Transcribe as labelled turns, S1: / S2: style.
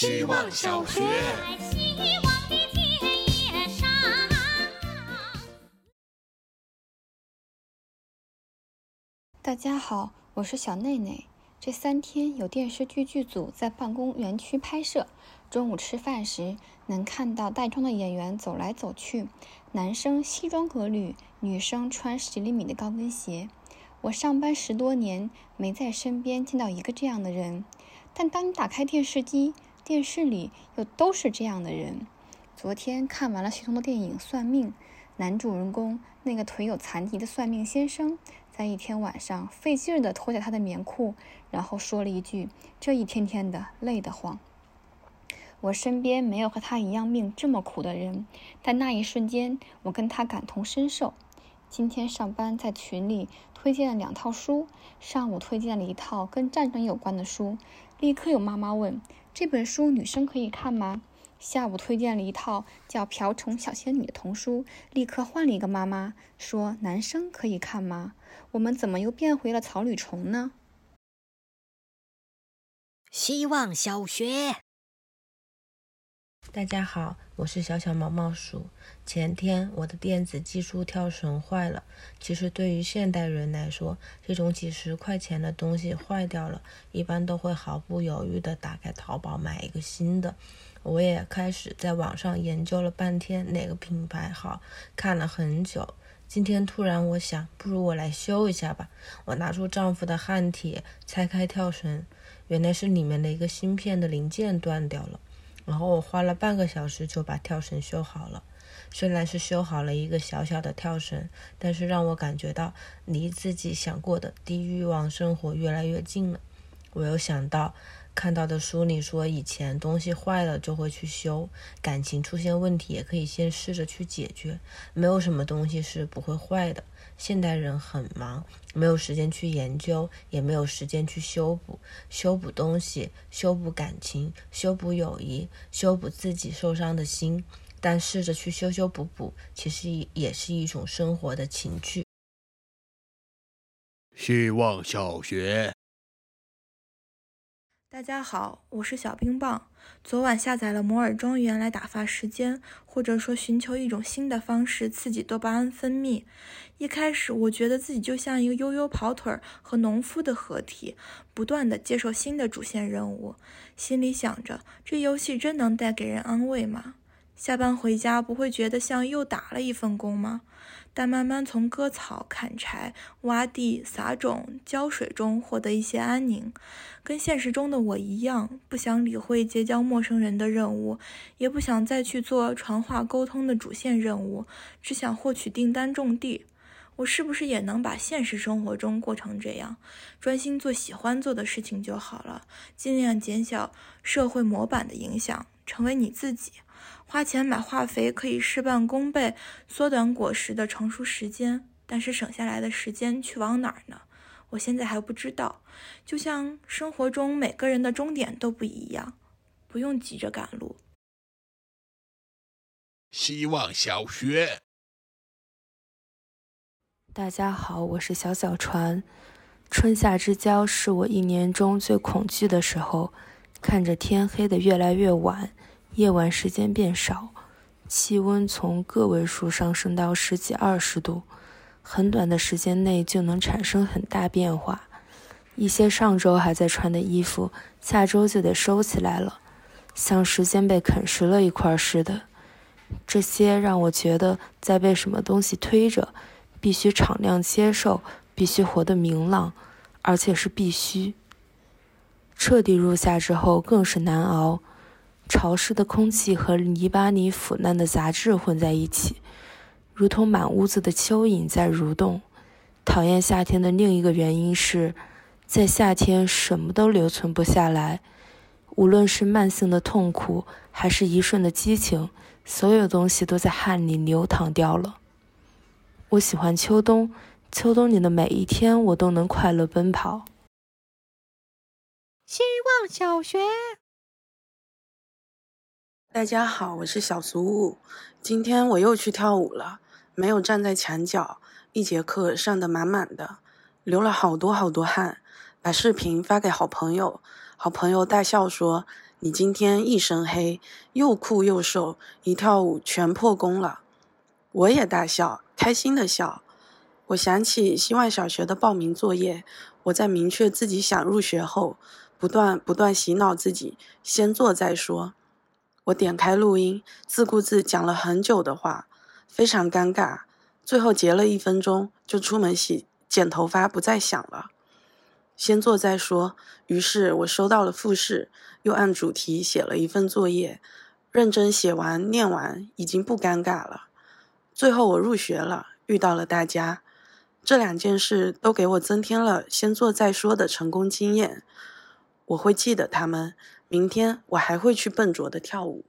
S1: 希望小学。
S2: 大家好，我是小内内。这三天有电视剧剧组在办公园区拍摄，中午吃饭时能看到带妆的演员走来走去，男生西装革履，女生穿十厘米的高跟鞋。我上班十多年，没在身边见到一个这样的人。但当你打开电视机，电视里又都是这样的人。昨天看完了徐桐的电影《算命》，男主人公那个腿有残疾的算命先生，在一天晚上费劲儿地脱下他的棉裤，然后说了一句：“这一天天的累得慌。”我身边没有和他一样命这么苦的人，但那一瞬间，我跟他感同身受。今天上班在群里推荐了两套书，上午推荐了一套跟战争有关的书。立刻有妈妈问：“这本书女生可以看吗？”下午推荐了一套叫《瓢虫小仙女》的童书，立刻换了一个妈妈说：“男生可以看吗？”我们怎么又变回了草履虫呢？
S3: 希望小学。
S4: 大家好，我是小小毛毛鼠。前天我的电子计数跳绳坏了。其实对于现代人来说，这种几十块钱的东西坏掉了，一般都会毫不犹豫地打开淘宝买一个新的。我也开始在网上研究了半天哪个品牌好，看了很久。今天突然我想，不如我来修一下吧。我拿出丈夫的焊铁，拆开跳绳，原来是里面的一个芯片的零件断掉了。然后我花了半个小时就把跳绳修好了，虽然是修好了一个小小的跳绳，但是让我感觉到离自己想过的低欲望生活越来越近了。我又想到看到的书里说，以前东西坏了就会去修，感情出现问题也可以先试着去解决，没有什么东西是不会坏的。现代人很忙，没有时间去研究，也没有时间去修补、修补东西、修补感情、修补友谊、修补自己受伤的心。但试着去修修补补，其实也是一种生活的情趣。
S1: 希望小学。
S5: 大家好，我是小冰棒。昨晚下载了摩尔庄园来打发时间，或者说寻求一种新的方式刺激多巴胺分泌。一开始，我觉得自己就像一个悠悠跑腿儿和农夫的合体，不断的接受新的主线任务，心里想着这游戏真能带给人安慰吗？下班回家不会觉得像又打了一份工吗？但慢慢从割草、砍柴、挖地、撒种、浇水中获得一些安宁，跟现实中的我一样，不想理会结交陌生人的任务，也不想再去做传话沟通的主线任务，只想获取订单种地。我是不是也能把现实生活中过成这样，专心做喜欢做的事情就好了，尽量减小社会模板的影响，成为你自己。花钱买化肥可以事半功倍，缩短果实的成熟时间，但是省下来的时间去往哪儿呢？我现在还不知道。就像生活中每个人的终点都不一样，不用急着赶路。
S1: 希望小学。
S6: 大家好，我是小小船。春夏之交是我一年中最恐惧的时候，看着天黑的越来越晚。夜晚时间变少，气温从个位数上升到十几二十度，很短的时间内就能产生很大变化。一些上周还在穿的衣服，下周就得收起来了，像时间被啃食了一块似的。这些让我觉得在被什么东西推着，必须敞亮接受，必须活得明朗，而且是必须。彻底入夏之后，更是难熬。潮湿的空气和泥巴里腐烂的杂质混在一起，如同满屋子的蚯蚓在蠕动。讨厌夏天的另一个原因是，在夏天什么都留存不下来，无论是慢性的痛苦，还是一瞬的激情，所有东西都在汗里流淌掉了。我喜欢秋冬，秋冬里的每一天，我都能快乐奔跑。
S3: 希望小学。
S7: 大家好，我是小俗物。今天我又去跳舞了，没有站在墙角，一节课上的满满的，流了好多好多汗。把视频发给好朋友，好朋友大笑说：“你今天一身黑，又酷又瘦，一跳舞全破功了。”我也大笑，开心的笑。我想起希望小学的报名作业，我在明确自己想入学后，不断不断洗脑自己，先做再说。我点开录音，自顾自讲了很久的话，非常尴尬。最后截了一分钟，就出门洗剪头发，不再想了。先做再说。于是我收到了复试，又按主题写了一份作业，认真写完念完，已经不尴尬了。最后我入学了，遇到了大家，这两件事都给我增添了先做再说的成功经验。我会记得他们，明天我还会去笨拙的跳舞。